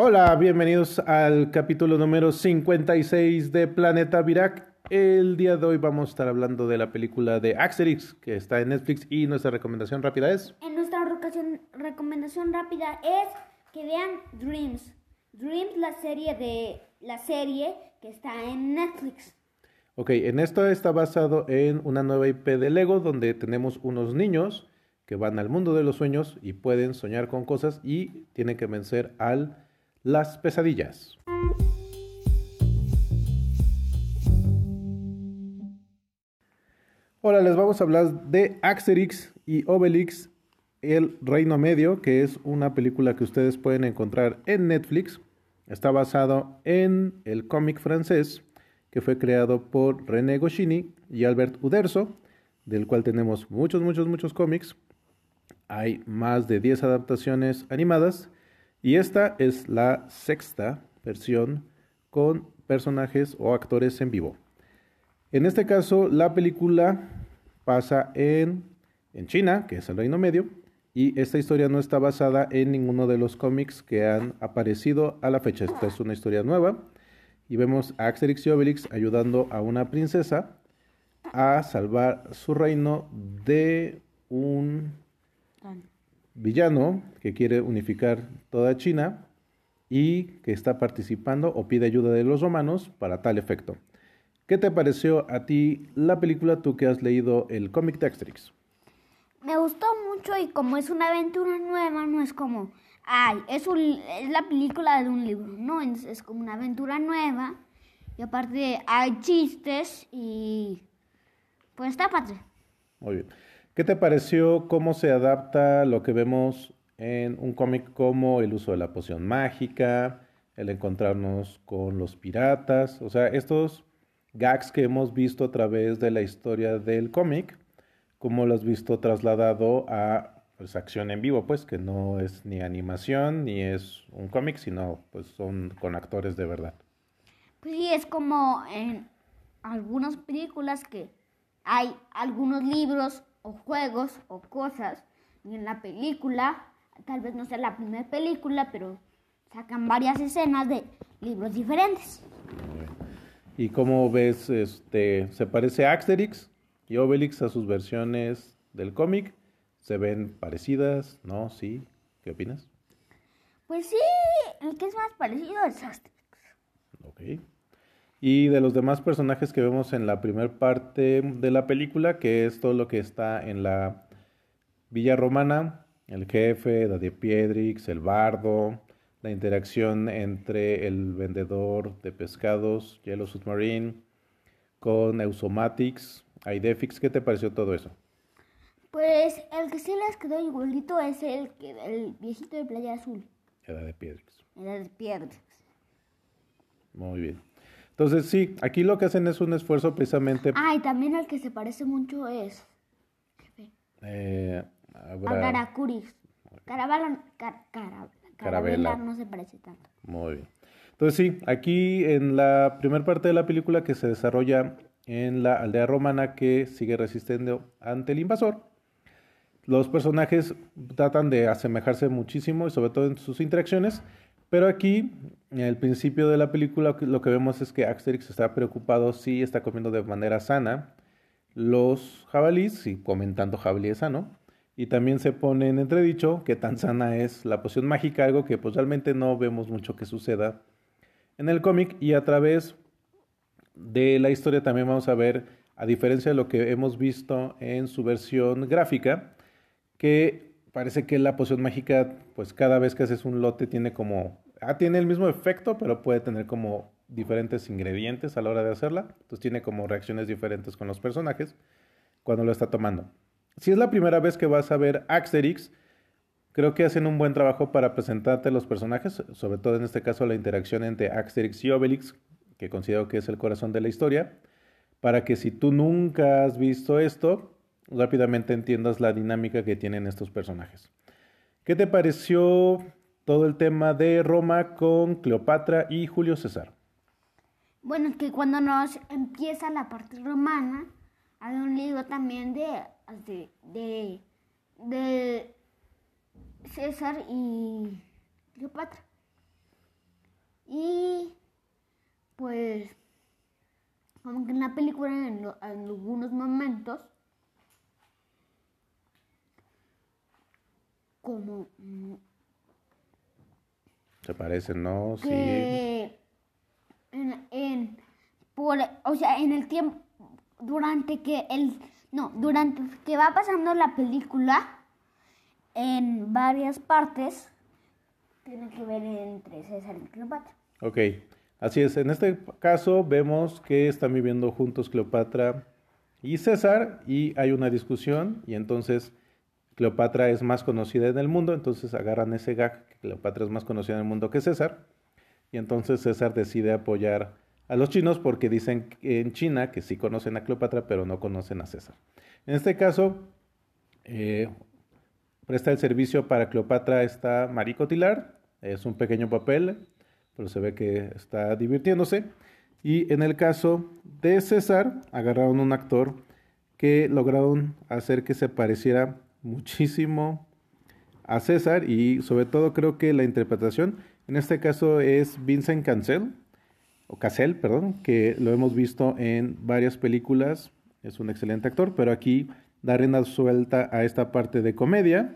Hola, bienvenidos al capítulo número 56 de Planeta Virac. El día de hoy vamos a estar hablando de la película de Asterix que está en Netflix y nuestra recomendación rápida es... En nuestra recomendación, recomendación rápida es que vean Dreams. Dreams, la serie de la serie que está en Netflix. Ok, en esto está basado en una nueva IP de Lego donde tenemos unos niños que van al mundo de los sueños y pueden soñar con cosas y tienen que vencer al las pesadillas. Hola, les vamos a hablar de Asterix y Obelix, El Reino Medio, que es una película que ustedes pueden encontrar en Netflix. Está basado en el cómic francés que fue creado por René Goscinny y Albert Uderzo, del cual tenemos muchos, muchos, muchos cómics. Hay más de 10 adaptaciones animadas y esta es la sexta versión con personajes o actores en vivo. En este caso, la película pasa en, en China, que es el Reino Medio, y esta historia no está basada en ninguno de los cómics que han aparecido a la fecha. Esta es una historia nueva y vemos a Asterix y Obelix ayudando a una princesa a salvar su reino de un villano que quiere unificar toda China y que está participando o pide ayuda de los romanos para tal efecto. ¿Qué te pareció a ti la película, tú que has leído el cómic de Asterix? Me gustó mucho y como es una aventura nueva, no es como, ay, es, es la película de un libro, no, es, es como una aventura nueva y aparte hay chistes y pues está padre. Muy bien. ¿Qué te pareció cómo se adapta lo que vemos en un cómic como el uso de la poción mágica, el encontrarnos con los piratas? O sea, estos gags que hemos visto a través de la historia del cómic, ¿cómo lo has visto trasladado a pues, acción en vivo? Pues que no es ni animación ni es un cómic, sino pues son con actores de verdad. Pues sí, es como en algunas películas que hay algunos libros o juegos o cosas. Y en la película, tal vez no sea la primera película, pero sacan varias escenas de libros diferentes. ¿Y cómo ves, este, se parece a Asterix y Obelix a sus versiones del cómic? ¿Se ven parecidas? ¿No? ¿Sí? ¿Qué opinas? Pues sí, el que es más parecido es Asterix. Ok. Y de los demás personajes que vemos en la primera parte de la película, que es todo lo que está en la Villa Romana, el jefe, Daddy Piedrix, el bardo, la interacción entre el vendedor de pescados, Yellow Submarine, con Eusomatics, Idefix, ¿qué te pareció todo eso? Pues el que sí les quedó igualito es el, el viejito de Playa Azul. Era de Piedrix. Era de Piedrix. Muy bien. Entonces, sí, aquí lo que hacen es un esfuerzo precisamente. Ah, y también el que se parece mucho es. Eh, habrá... A Caracuris. Carabala, car, cara, Carabela no se parece tanto. Muy bien. Entonces, sí, aquí en la primera parte de la película que se desarrolla en la aldea romana que sigue resistiendo ante el invasor, los personajes tratan de asemejarse muchísimo y sobre todo en sus interacciones, pero aquí, en el principio de la película, lo que vemos es que Asterix está preocupado si está comiendo de manera sana. Los jabalíes, y comentando jabalí es sano, y también se pone en entredicho que tan sana es la poción mágica, algo que pues realmente no vemos mucho que suceda en el cómic, y a través de la historia también vamos a ver, a diferencia de lo que hemos visto en su versión gráfica, que parece que la poción mágica, pues cada vez que haces un lote tiene como, ah, tiene el mismo efecto, pero puede tener como diferentes ingredientes a la hora de hacerla. Entonces tiene como reacciones diferentes con los personajes cuando lo está tomando. Si es la primera vez que vas a ver Asterix, creo que hacen un buen trabajo para presentarte los personajes, sobre todo en este caso la interacción entre Asterix y Obelix, que considero que es el corazón de la historia, para que si tú nunca has visto esto, rápidamente entiendas la dinámica que tienen estos personajes. ¿Qué te pareció todo el tema de Roma con Cleopatra y Julio César? Bueno, es que cuando nos empieza la parte romana, hay un libro también de, de, de, César y Cleopatra. Y pues, como que en la película, en, lo- en algunos momentos, como mm, Se parecen, ¿no? Sí. en, en por o sea en el tiempo durante que el no durante que va pasando la película en varias partes tiene que ver entre César y Cleopatra Ok, así es. En este caso vemos que están viviendo juntos Cleopatra y César y hay una discusión y entonces Cleopatra es más conocida en el mundo, entonces agarran ese gag que Cleopatra es más conocida en el mundo que César y entonces César decide apoyar a los chinos porque dicen en China que sí conocen a Cleopatra pero no conocen a César. En este caso, eh, presta el servicio para Cleopatra está Marie Cotillard, es un pequeño papel, pero se ve que está divirtiéndose. Y en el caso de César, agarraron un actor que lograron hacer que se pareciera muchísimo a César y sobre todo creo que la interpretación, en este caso es Vincent Cancel, o Cassel, perdón, que lo hemos visto en varias películas, es un excelente actor, pero aquí da rienda suelta a esta parte de comedia,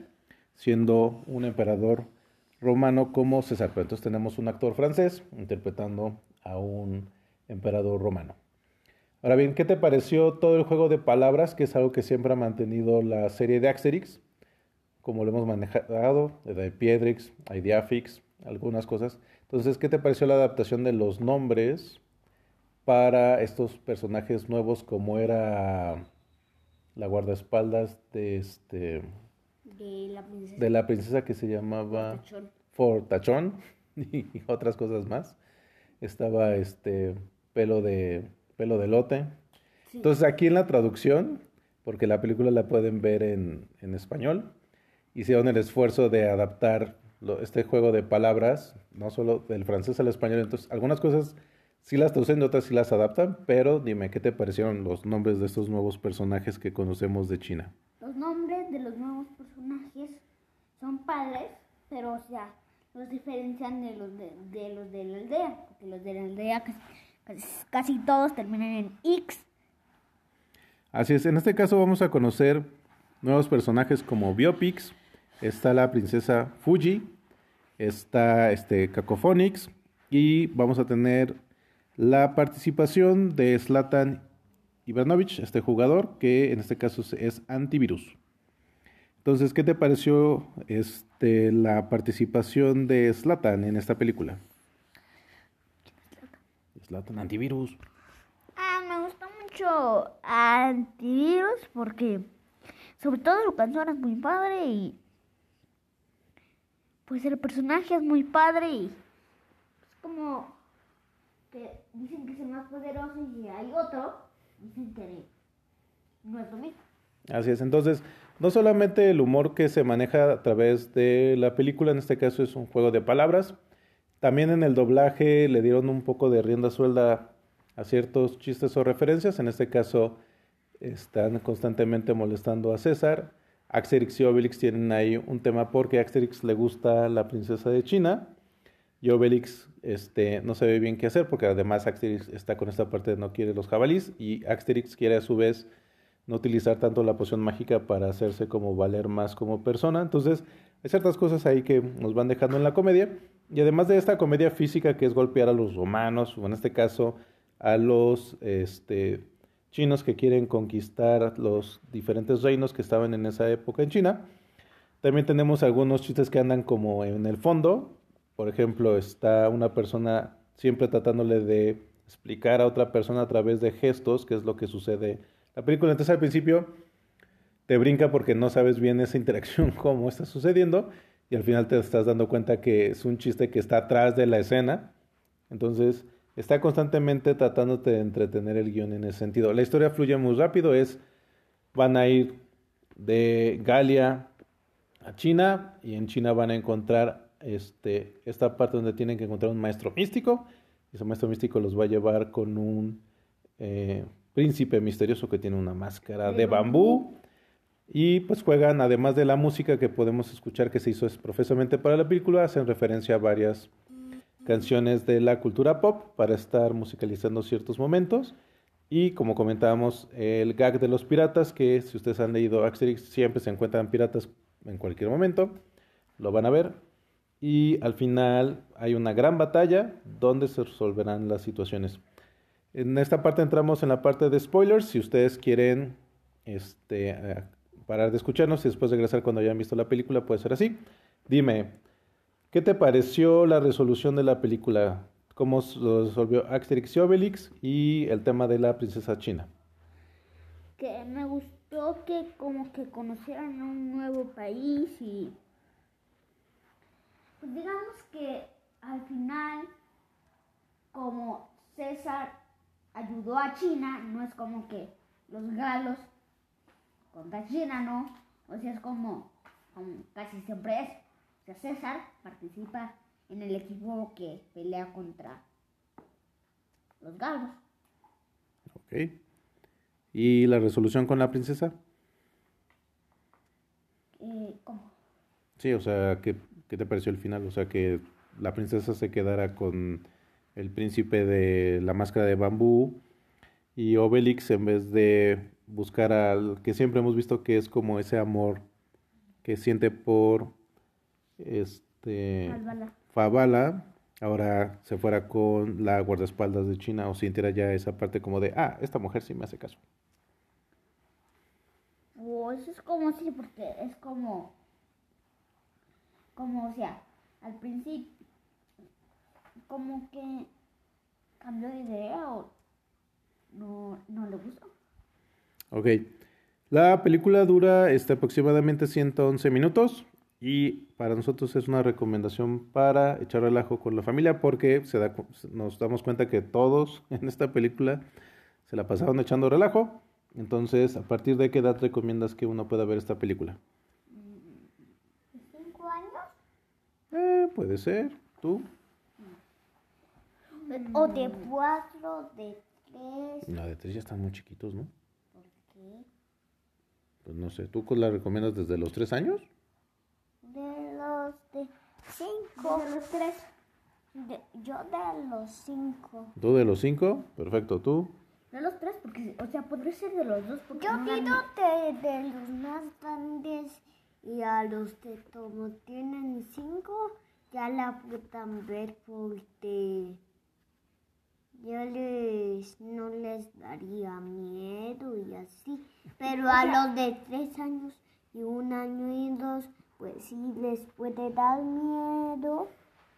siendo un emperador romano como César. Pero entonces tenemos un actor francés interpretando a un emperador romano. Ahora bien, ¿qué te pareció todo el juego de palabras, que es algo que siempre ha mantenido la serie de Asterix? Como lo hemos manejado, de Piedrix, Ideafix, algunas cosas. Entonces, ¿qué te pareció la adaptación de los nombres para estos personajes nuevos como era la guardaespaldas de este de la princesa de la princesa que se llamaba Tachón. Fortachón y otras cosas más. Estaba este pelo de pelo de lote. Sí. Entonces aquí en la traducción, porque la película la pueden ver en, en español, hicieron el esfuerzo de adaptar lo- este juego de palabras, no solo del francés al español. Entonces algunas cosas sí las traducen otras sí las adaptan, pero dime, ¿qué te parecieron los nombres de estos nuevos personajes que conocemos de China? Los nombres de los nuevos personajes son padres, pero o sea, los diferencian de los de, de los de la aldea, porque los de la aldea casi, casi todos terminan en X. Así es, en este caso vamos a conocer nuevos personajes como Biopics, está la princesa Fuji, está este Cacophonics y vamos a tener la participación de Zlatan Ibranovic, este jugador que en este caso es- antivirus. Entonces, ¿qué te pareció este, la participación de Zlatan en esta película? Antivirus. Ah, me gustó mucho Antivirus porque sobre todo su canción es muy padre y pues el personaje es muy padre y es como que dicen que es el más poderoso y hay otro, dicen que no es lo mismo. Así es, entonces, no solamente el humor que se maneja a través de la película, en este caso es un juego de palabras, también en el doblaje le dieron un poco de rienda suelta a ciertos chistes o referencias, en este caso están constantemente molestando a César, Asterix y Obelix tienen ahí un tema porque a Asterix le gusta la princesa de China y Obelix este, no sabe bien qué hacer porque además Asterix está con esta parte de no quiere los jabalís y Asterix quiere a su vez no utilizar tanto la poción mágica para hacerse como valer más como persona. Entonces, hay ciertas cosas ahí que nos van dejando en la comedia. Y además de esta comedia física que es golpear a los romanos, o en este caso a los este, chinos que quieren conquistar los diferentes reinos que estaban en esa época en China. También tenemos algunos chistes que andan como en el fondo. Por ejemplo, está una persona siempre tratándole de explicar a otra persona a través de gestos qué es lo que sucede la película. Entonces al principio te brinca porque no sabes bien esa interacción, cómo está sucediendo, y al final te estás dando cuenta que es un chiste que está atrás de la escena. Entonces está constantemente tratándote de entretener el guion en ese sentido. La historia fluye muy rápido, es van a ir de Galia a China y en China van a encontrar este, esta parte donde tienen que encontrar un maestro místico. Y ese maestro místico los va a llevar con un eh, príncipe misterioso que tiene una máscara de, De bambú. Y pues juegan, además de la música que podemos escuchar que se hizo profesamente para la película, hacen referencia a varias canciones de la cultura pop para estar musicalizando ciertos momentos. Y como comentábamos, el gag de los piratas, que si ustedes han leído Asterix, siempre se encuentran piratas en cualquier momento, lo van a ver. Y al final hay una gran batalla donde se resolverán las situaciones. En esta parte entramos en la parte de spoilers. Si ustedes quieren este, parar de escucharnos y después regresar cuando hayan visto la película, puede ser así. Dime, ¿qué te pareció la resolución de la película? cómo lo resolvió Asterix y Obelix y el tema de la princesa china. Que me gustó que como que conocieran un nuevo país y pues digamos que al final como César ayudó a China, no es como que los galos contra China, ¿no? O sea, es como, como casi siempre es. O sea, César participa en el equipo que pelea contra los galos. Ok. ¿Y la resolución con la princesa? Eh, ¿Cómo? Sí, o sea, ¿qué, ¿qué, te pareció el final? O sea, que la princesa se quedara con el príncipe de la máscara de bambú y Obelix en vez de buscar al que siempre hemos visto que es como ese amor que siente por este Fabala ahora se fuera con la guardaespaldas de China o sintiera ya esa parte como de, ah, esta mujer sí me hace caso. Oh, eso es como sí, porque es como, como, o sea, al principio, como que cambió de idea o no, no le gustó. Ok. La película dura este, aproximadamente 111 minutos. Y para nosotros es una recomendación para echar relajo con la familia porque se da, nos damos cuenta que todos en esta película se la pasaron echando relajo. Entonces, ¿a partir de qué edad recomiendas que uno pueda ver esta película? ¿Cinco años? Eh, puede ser. ¿Tú? O de cuatro, de tres. No, de tres ya están muy chiquitos, ¿no? Pues no sé. ¿Tú la recomiendas desde los tres años? De los de cinco. De los tres. yo de los cinco. ¿Tú de los cinco? Perfecto, ¿tú? De los tres, porque, o sea, podría ser de los dos. Porque yo pido de, de, los más grandes y a los que como tienen cinco, ya la puedan ver porque les no les daría miedo y así. Pero a los de tres años y un año y dos, pues sí les puede dar miedo,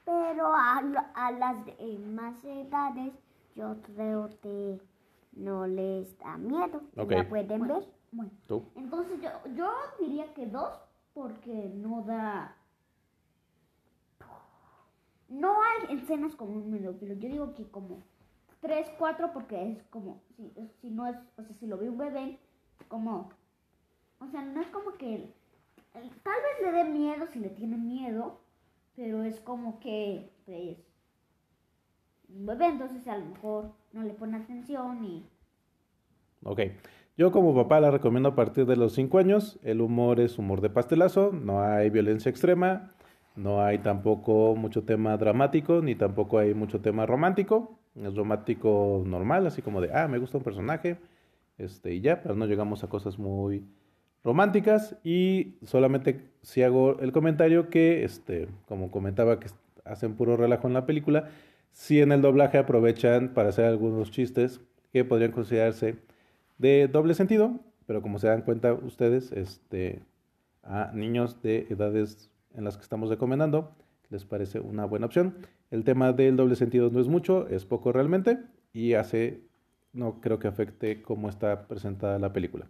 pero a, a las demás edades yo creo que no les da miedo. Okay. ¿La pueden ver? Bueno, entonces yo, yo diría que dos, porque no da... No hay escenas como un pero yo digo que como tres, cuatro, porque es como, si, si no es, o sea, si lo ve un bebé, como, o sea, no es como que tal vez le dé miedo si le tiene miedo, pero es como que, pues, un bebé, entonces a lo mejor no le pone atención y... Ok. Yo como papá la recomiendo a partir de los 5 años. El humor es humor de pastelazo, no hay violencia extrema, no hay tampoco mucho tema dramático, ni tampoco hay mucho tema romántico. Es romántico normal, así como de, ah, me gusta un personaje, este, y ya, pero no llegamos a cosas muy románticas y solamente si hago el comentario que, este, como comentaba, que hacen puro relajo en la película, si en el doblaje aprovechan para hacer algunos chistes que podrían considerarse de doble sentido, pero como se dan cuenta ustedes, este, a niños de edades en las que estamos recomendando, les parece una buena opción. El tema del doble sentido no es mucho, es poco realmente y hace, no creo que afecte cómo está presentada la película.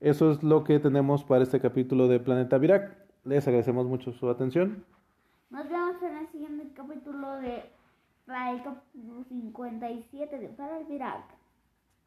Eso es lo que tenemos para este capítulo de Planeta Virac. Les agradecemos mucho su atención. Nos vemos en el siguiente capítulo de el 57 de Planeta Virac.